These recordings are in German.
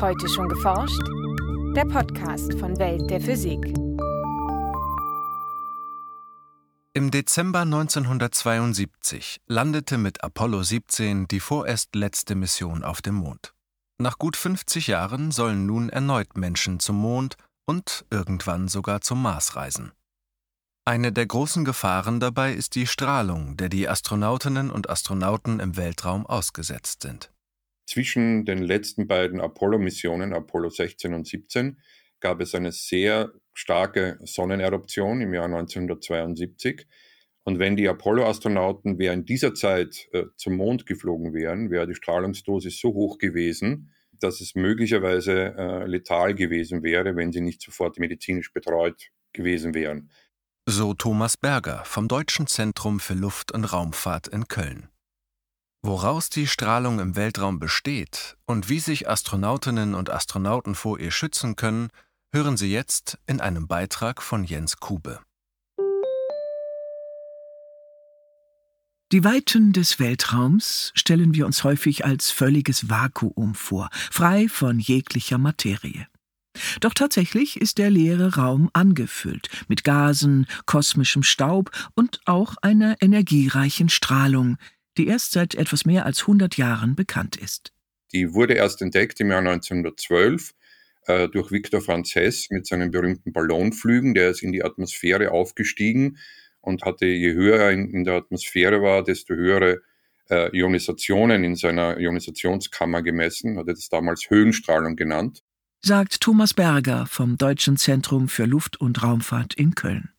Heute schon geforscht? Der Podcast von Welt der Physik. Im Dezember 1972 landete mit Apollo 17 die vorerst letzte Mission auf dem Mond. Nach gut 50 Jahren sollen nun erneut Menschen zum Mond und irgendwann sogar zum Mars reisen. Eine der großen Gefahren dabei ist die Strahlung, der die Astronautinnen und Astronauten im Weltraum ausgesetzt sind. Zwischen den letzten beiden Apollo-Missionen, Apollo 16 und 17, gab es eine sehr starke Sonneneruption im Jahr 1972. Und wenn die Apollo-Astronauten während dieser Zeit äh, zum Mond geflogen wären, wäre die Strahlungsdosis so hoch gewesen, dass es möglicherweise äh, letal gewesen wäre, wenn sie nicht sofort medizinisch betreut gewesen wären. So Thomas Berger vom Deutschen Zentrum für Luft- und Raumfahrt in Köln. Woraus die Strahlung im Weltraum besteht und wie sich Astronautinnen und Astronauten vor ihr schützen können, hören Sie jetzt in einem Beitrag von Jens Kube. Die Weiten des Weltraums stellen wir uns häufig als völliges Vakuum vor, frei von jeglicher Materie. Doch tatsächlich ist der leere Raum angefüllt mit Gasen, kosmischem Staub und auch einer energiereichen Strahlung, die erst seit etwas mehr als 100 Jahren bekannt ist. Die wurde erst entdeckt im Jahr 1912 äh, durch Victor Franz Hess mit seinen berühmten Ballonflügen. Der ist in die Atmosphäre aufgestiegen und hatte, je höher er in, in der Atmosphäre war, desto höhere äh, Ionisationen in seiner Ionisationskammer gemessen, hat er das damals Höhenstrahlung genannt. Sagt Thomas Berger vom Deutschen Zentrum für Luft- und Raumfahrt in Köln.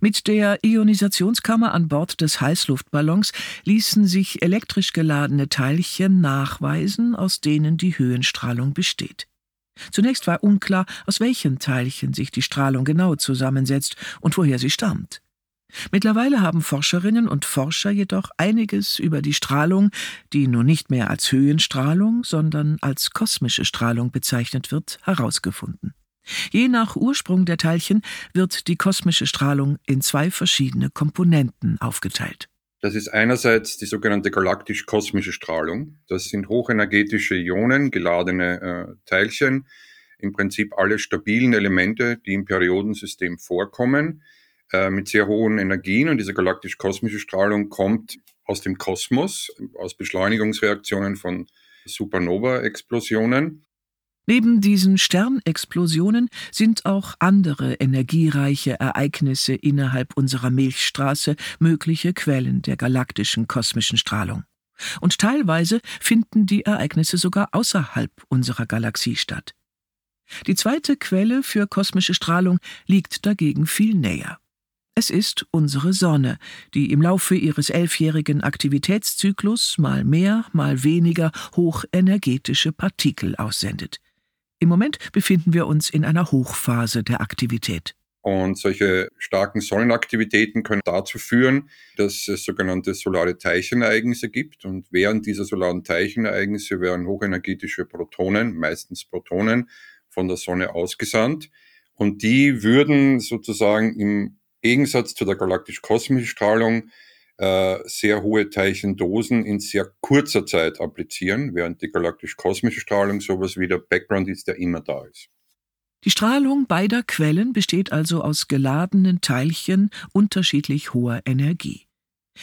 Mit der Ionisationskammer an Bord des Heißluftballons ließen sich elektrisch geladene Teilchen nachweisen, aus denen die Höhenstrahlung besteht. Zunächst war unklar, aus welchen Teilchen sich die Strahlung genau zusammensetzt und woher sie stammt. Mittlerweile haben Forscherinnen und Forscher jedoch einiges über die Strahlung, die nun nicht mehr als Höhenstrahlung, sondern als kosmische Strahlung bezeichnet wird, herausgefunden. Je nach Ursprung der Teilchen wird die kosmische Strahlung in zwei verschiedene Komponenten aufgeteilt. Das ist einerseits die sogenannte galaktisch-kosmische Strahlung. Das sind hochenergetische Ionen, geladene äh, Teilchen, im Prinzip alle stabilen Elemente, die im Periodensystem vorkommen, äh, mit sehr hohen Energien. Und diese galaktisch-kosmische Strahlung kommt aus dem Kosmos, aus Beschleunigungsreaktionen von Supernova-Explosionen. Neben diesen Sternexplosionen sind auch andere energiereiche Ereignisse innerhalb unserer Milchstraße mögliche Quellen der galaktischen kosmischen Strahlung. Und teilweise finden die Ereignisse sogar außerhalb unserer Galaxie statt. Die zweite Quelle für kosmische Strahlung liegt dagegen viel näher. Es ist unsere Sonne, die im Laufe ihres elfjährigen Aktivitätszyklus mal mehr, mal weniger hochenergetische Partikel aussendet. Im Moment befinden wir uns in einer Hochphase der Aktivität. Und solche starken Sonnenaktivitäten können dazu führen, dass es sogenannte solare Teilchenereignisse gibt. Und während dieser solaren Teilchenereignisse werden hochenergetische Protonen, meistens Protonen, von der Sonne ausgesandt. Und die würden sozusagen im Gegensatz zu der galaktisch-kosmischen Strahlung äh, sehr hohe Teilchendosen in sehr kurzer Zeit applizieren, während die galaktisch-kosmische Strahlung sowas wie der Background ist, der immer da ist. Die Strahlung beider Quellen besteht also aus geladenen Teilchen unterschiedlich hoher Energie.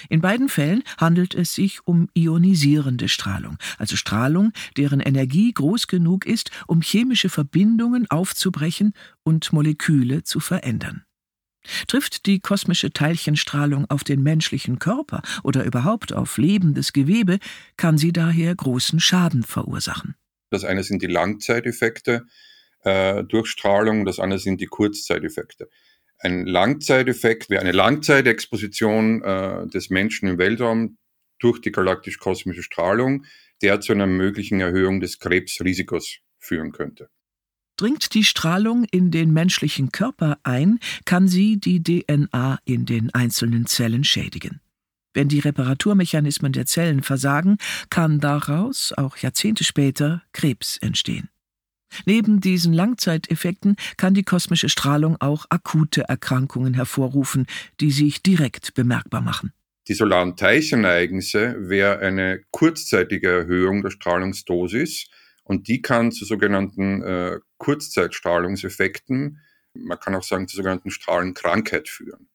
In beiden Fällen handelt es sich um ionisierende Strahlung, also Strahlung, deren Energie groß genug ist, um chemische Verbindungen aufzubrechen und Moleküle zu verändern. Trifft die kosmische Teilchenstrahlung auf den menschlichen Körper oder überhaupt auf lebendes Gewebe, kann sie daher großen Schaden verursachen. Das eine sind die Langzeiteffekte äh, durch Strahlung, das andere sind die Kurzzeiteffekte. Ein Langzeiteffekt wäre eine Langzeitexposition äh, des Menschen im Weltraum durch die galaktisch-kosmische Strahlung, der zu einer möglichen Erhöhung des Krebsrisikos führen könnte. Dringt die Strahlung in den menschlichen Körper ein, kann sie die DNA in den einzelnen Zellen schädigen. Wenn die Reparaturmechanismen der Zellen versagen, kann daraus, auch Jahrzehnte später, Krebs entstehen. Neben diesen Langzeiteffekten kann die kosmische Strahlung auch akute Erkrankungen hervorrufen, die sich direkt bemerkbar machen. Die solaren Teilchenereignisse wäre eine kurzzeitige Erhöhung der Strahlungsdosis Und die kann zu sogenannten äh, Kurzzeitstrahlungseffekten, man kann auch sagen zu sogenannten Strahlenkrankheit führen.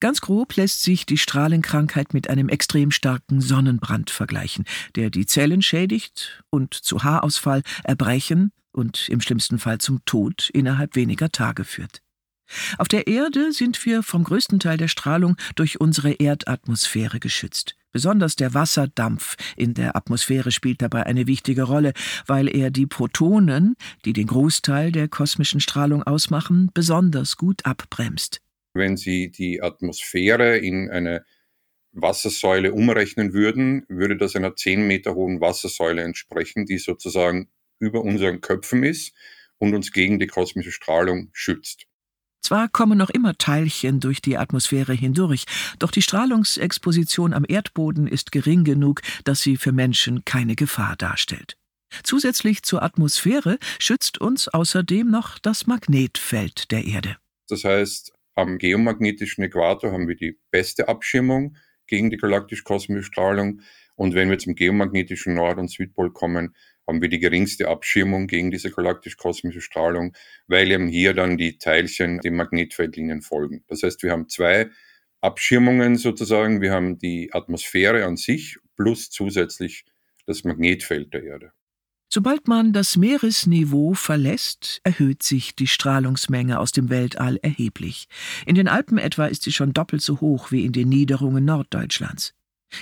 Ganz grob lässt sich die Strahlenkrankheit mit einem extrem starken Sonnenbrand vergleichen, der die Zellen schädigt und zu Haarausfall, Erbrechen und im schlimmsten Fall zum Tod innerhalb weniger Tage führt. Auf der Erde sind wir vom größten Teil der Strahlung durch unsere Erdatmosphäre geschützt. Besonders der Wasserdampf in der Atmosphäre spielt dabei eine wichtige Rolle, weil er die Protonen, die den Großteil der kosmischen Strahlung ausmachen, besonders gut abbremst. Wenn Sie die Atmosphäre in eine Wassersäule umrechnen würden, würde das einer zehn Meter hohen Wassersäule entsprechen, die sozusagen über unseren Köpfen ist und uns gegen die kosmische Strahlung schützt. Zwar kommen noch immer Teilchen durch die Atmosphäre hindurch, doch die Strahlungsexposition am Erdboden ist gering genug, dass sie für Menschen keine Gefahr darstellt. Zusätzlich zur Atmosphäre schützt uns außerdem noch das Magnetfeld der Erde. Das heißt, am geomagnetischen Äquator haben wir die beste Abschirmung gegen die galaktisch-kosmische Strahlung. Und wenn wir zum geomagnetischen Nord- und Südpol kommen, haben wir die geringste Abschirmung gegen diese galaktisch-kosmische Strahlung, weil eben hier dann die Teilchen dem Magnetfeldlinien folgen. Das heißt, wir haben zwei Abschirmungen sozusagen. Wir haben die Atmosphäre an sich plus zusätzlich das Magnetfeld der Erde. Sobald man das Meeresniveau verlässt, erhöht sich die Strahlungsmenge aus dem Weltall erheblich. In den Alpen etwa ist sie schon doppelt so hoch wie in den Niederungen Norddeutschlands.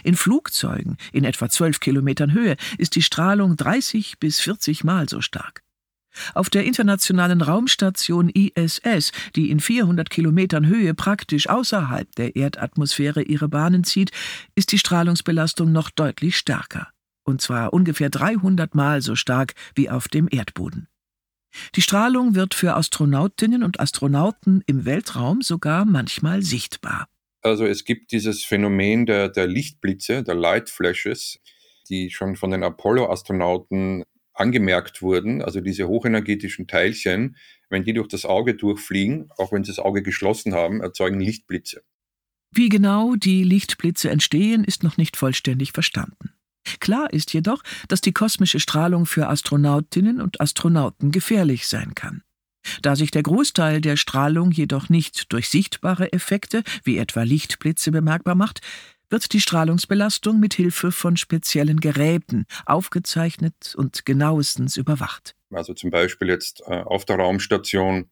In Flugzeugen in etwa 12 Kilometern Höhe ist die Strahlung 30 bis 40 Mal so stark. Auf der internationalen Raumstation ISS, die in 400 Kilometern Höhe praktisch außerhalb der Erdatmosphäre ihre Bahnen zieht, ist die Strahlungsbelastung noch deutlich stärker. Und zwar ungefähr 300 Mal so stark wie auf dem Erdboden. Die Strahlung wird für Astronautinnen und Astronauten im Weltraum sogar manchmal sichtbar. Also es gibt dieses Phänomen der, der Lichtblitze, der Light Flashes, die schon von den Apollo-Astronauten angemerkt wurden, also diese hochenergetischen Teilchen, wenn die durch das Auge durchfliegen, auch wenn sie das Auge geschlossen haben, erzeugen Lichtblitze. Wie genau die Lichtblitze entstehen, ist noch nicht vollständig verstanden. Klar ist jedoch, dass die kosmische Strahlung für Astronautinnen und Astronauten gefährlich sein kann. Da sich der Großteil der Strahlung jedoch nicht durch sichtbare Effekte wie etwa Lichtblitze bemerkbar macht, wird die Strahlungsbelastung mit Hilfe von speziellen Geräten aufgezeichnet und genauestens überwacht. Also zum Beispiel jetzt äh, auf der Raumstation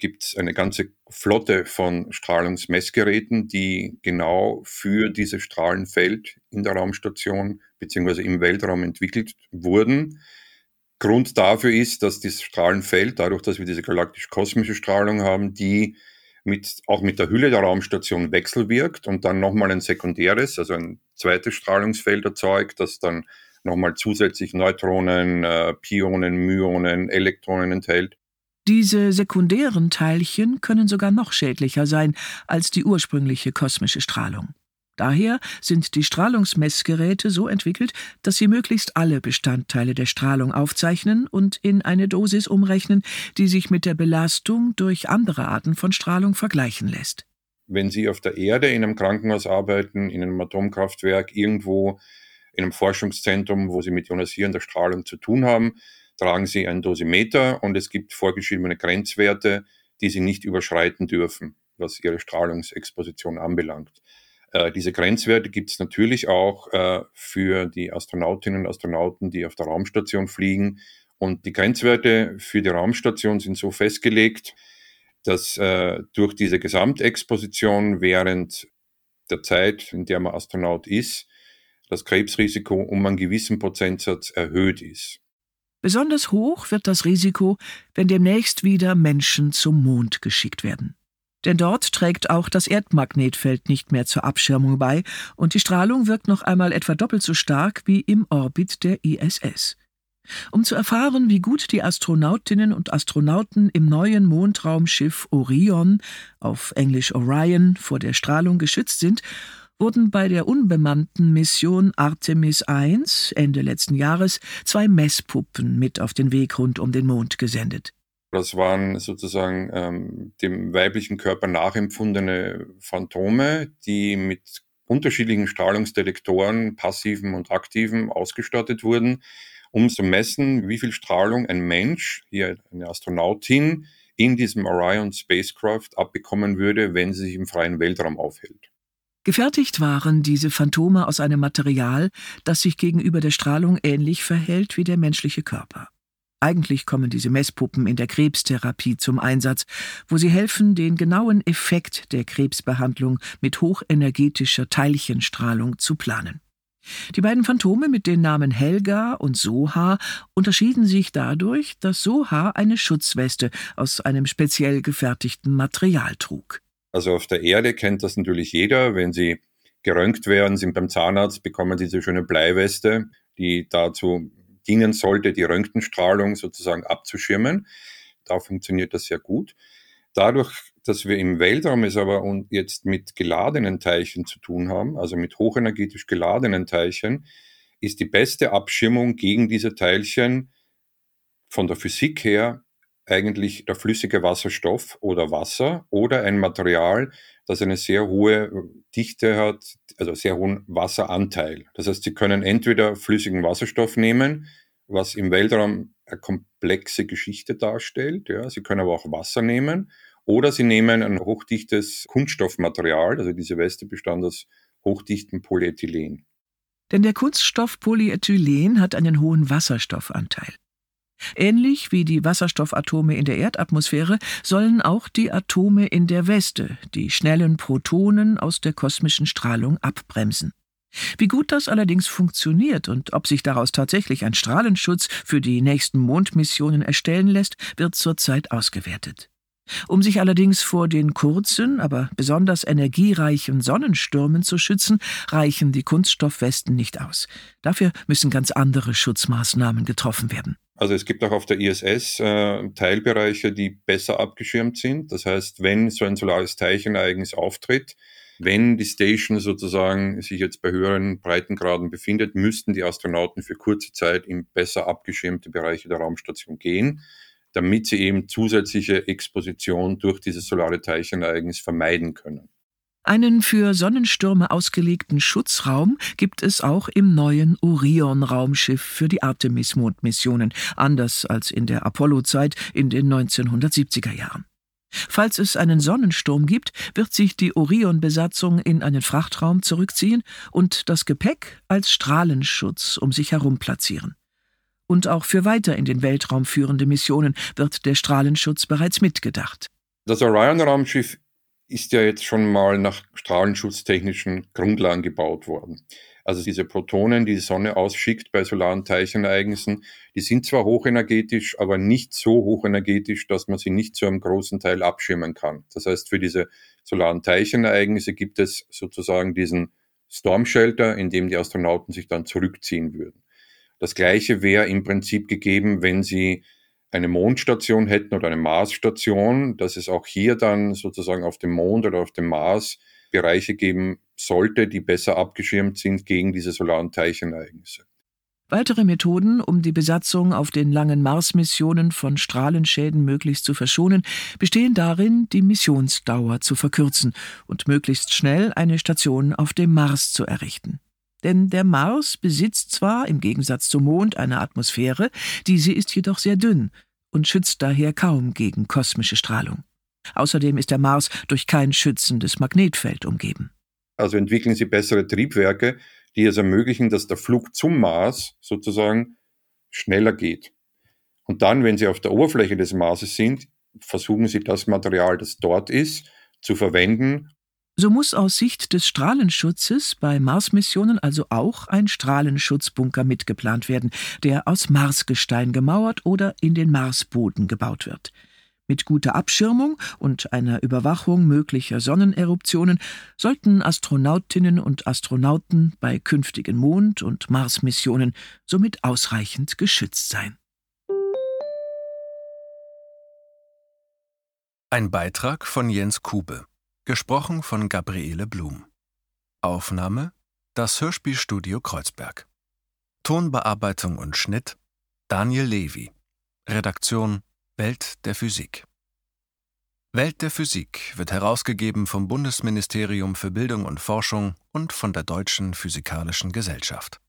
gibt es eine ganze Flotte von Strahlungsmessgeräten, die genau für dieses Strahlenfeld in der Raumstation bzw. im Weltraum entwickelt wurden. Grund dafür ist, dass das Strahlenfeld, dadurch, dass wir diese galaktisch-kosmische Strahlung haben, die mit, auch mit der Hülle der Raumstation wechselwirkt und dann nochmal ein sekundäres, also ein zweites Strahlungsfeld erzeugt, das dann nochmal zusätzlich Neutronen, äh, Pionen, Myonen, Elektronen enthält. Diese sekundären Teilchen können sogar noch schädlicher sein als die ursprüngliche kosmische Strahlung. Daher sind die Strahlungsmessgeräte so entwickelt, dass sie möglichst alle Bestandteile der Strahlung aufzeichnen und in eine Dosis umrechnen, die sich mit der Belastung durch andere Arten von Strahlung vergleichen lässt. Wenn Sie auf der Erde in einem Krankenhaus arbeiten, in einem Atomkraftwerk, irgendwo in einem Forschungszentrum, wo Sie mit ionisierender Strahlung zu tun haben, tragen Sie ein Dosimeter und es gibt vorgeschriebene Grenzwerte, die Sie nicht überschreiten dürfen, was Ihre Strahlungsexposition anbelangt. Äh, diese Grenzwerte gibt es natürlich auch äh, für die Astronautinnen und Astronauten, die auf der Raumstation fliegen. Und die Grenzwerte für die Raumstation sind so festgelegt, dass äh, durch diese Gesamtexposition während der Zeit, in der man Astronaut ist, das Krebsrisiko um einen gewissen Prozentsatz erhöht ist. Besonders hoch wird das Risiko, wenn demnächst wieder Menschen zum Mond geschickt werden. Denn dort trägt auch das Erdmagnetfeld nicht mehr zur Abschirmung bei und die Strahlung wirkt noch einmal etwa doppelt so stark wie im Orbit der ISS. Um zu erfahren, wie gut die Astronautinnen und Astronauten im neuen Mondraumschiff Orion, auf Englisch Orion, vor der Strahlung geschützt sind, wurden bei der unbemannten Mission Artemis I Ende letzten Jahres zwei Messpuppen mit auf den Weg rund um den Mond gesendet. Das waren sozusagen ähm, dem weiblichen Körper nachempfundene Phantome, die mit unterschiedlichen Strahlungsdetektoren, passiven und aktiven, ausgestattet wurden. um zu messen, wie viel Strahlung ein Mensch, hier eine Astronautin, in diesem Orion Spacecraft abbekommen würde, wenn sie sich im freien Weltraum aufhält. Gefertigt waren diese Phantome aus einem Material, das sich gegenüber der Strahlung ähnlich verhält wie der menschliche Körper. Eigentlich kommen diese Messpuppen in der Krebstherapie zum Einsatz, wo sie helfen, den genauen Effekt der Krebsbehandlung mit hochenergetischer Teilchenstrahlung zu planen. Die beiden Phantome mit den Namen Helga und Soha unterschieden sich dadurch, dass Soha eine Schutzweste aus einem speziell gefertigten Material trug. Also auf der Erde kennt das natürlich jeder. Wenn Sie geröntgt werden, sind beim Zahnarzt, bekommen Sie diese schöne Bleiweste, die dazu dienen sollte, die Röntgenstrahlung sozusagen abzuschirmen. Da funktioniert das sehr gut. Dadurch, dass wir im Weltraum es aber jetzt mit geladenen Teilchen zu tun haben, also mit hochenergetisch geladenen Teilchen, ist die beste Abschirmung gegen diese Teilchen von der Physik her eigentlich der flüssige Wasserstoff oder Wasser oder ein Material, das eine sehr hohe Dichte hat, also sehr hohen Wasseranteil. Das heißt, Sie können entweder flüssigen Wasserstoff nehmen, was im Weltraum eine komplexe Geschichte darstellt. Ja. Sie können aber auch Wasser nehmen oder Sie nehmen ein hochdichtes Kunststoffmaterial, also diese Weste bestand aus hochdichtem Polyethylen. Denn der Kunststoff Polyethylen hat einen hohen Wasserstoffanteil. Ähnlich wie die Wasserstoffatome in der Erdatmosphäre sollen auch die Atome in der Weste die schnellen Protonen aus der kosmischen Strahlung abbremsen. Wie gut das allerdings funktioniert und ob sich daraus tatsächlich ein Strahlenschutz für die nächsten Mondmissionen erstellen lässt, wird zurzeit ausgewertet. Um sich allerdings vor den kurzen, aber besonders energiereichen Sonnenstürmen zu schützen, reichen die Kunststoffwesten nicht aus. Dafür müssen ganz andere Schutzmaßnahmen getroffen werden. Also es gibt auch auf der ISS äh, Teilbereiche, die besser abgeschirmt sind. Das heißt, wenn so ein solares Teilchenereignis auftritt, wenn die Station sozusagen sich jetzt bei höheren Breitengraden befindet, müssten die Astronauten für kurze Zeit in besser abgeschirmte Bereiche der Raumstation gehen, damit sie eben zusätzliche Exposition durch dieses solare Teilchenereignis vermeiden können. Einen für Sonnenstürme ausgelegten Schutzraum gibt es auch im neuen Orion-Raumschiff für die Artemis-Mondmissionen, anders als in der Apollo-Zeit in den 1970er Jahren. Falls es einen Sonnensturm gibt, wird sich die Orion-Besatzung in einen Frachtraum zurückziehen und das Gepäck als Strahlenschutz um sich herum platzieren. Und auch für weiter in den Weltraum führende Missionen wird der Strahlenschutz bereits mitgedacht. Das Orion-Raumschiff ist ja jetzt schon mal nach strahlenschutztechnischen Grundlagen gebaut worden. Also diese Protonen, die die Sonne ausschickt bei solaren Teilchenereignissen, die sind zwar hochenergetisch, aber nicht so hochenergetisch, dass man sie nicht zu einem großen Teil abschirmen kann. Das heißt, für diese solaren Teilchenereignisse gibt es sozusagen diesen Storm Shelter, in dem die Astronauten sich dann zurückziehen würden. Das gleiche wäre im Prinzip gegeben, wenn sie eine Mondstation hätten oder eine Marsstation, dass es auch hier dann sozusagen auf dem Mond oder auf dem Mars Bereiche geben sollte, die besser abgeschirmt sind gegen diese solaren Teilchenereignisse. Weitere Methoden, um die Besatzung auf den langen Mars-Missionen von Strahlenschäden möglichst zu verschonen, bestehen darin, die Missionsdauer zu verkürzen und möglichst schnell eine Station auf dem Mars zu errichten. Denn der Mars besitzt zwar im Gegensatz zum Mond eine Atmosphäre, diese ist jedoch sehr dünn und schützt daher kaum gegen kosmische Strahlung. Außerdem ist der Mars durch kein schützendes Magnetfeld umgeben. Also entwickeln sie bessere Triebwerke, die es ermöglichen, dass der Flug zum Mars sozusagen schneller geht. Und dann, wenn sie auf der Oberfläche des Marses sind, versuchen sie das Material, das dort ist, zu verwenden. So muss aus Sicht des Strahlenschutzes bei Marsmissionen also auch ein Strahlenschutzbunker mitgeplant werden, der aus Marsgestein gemauert oder in den Marsboden gebaut wird. Mit guter Abschirmung und einer Überwachung möglicher Sonneneruptionen sollten Astronautinnen und Astronauten bei künftigen Mond- und Marsmissionen somit ausreichend geschützt sein. Ein Beitrag von Jens Kube, gesprochen von Gabriele Blum. Aufnahme das Hörspielstudio Kreuzberg. Tonbearbeitung und Schnitt Daniel Levy. Redaktion Welt der Physik. Welt der Physik wird herausgegeben vom Bundesministerium für Bildung und Forschung und von der Deutschen Physikalischen Gesellschaft.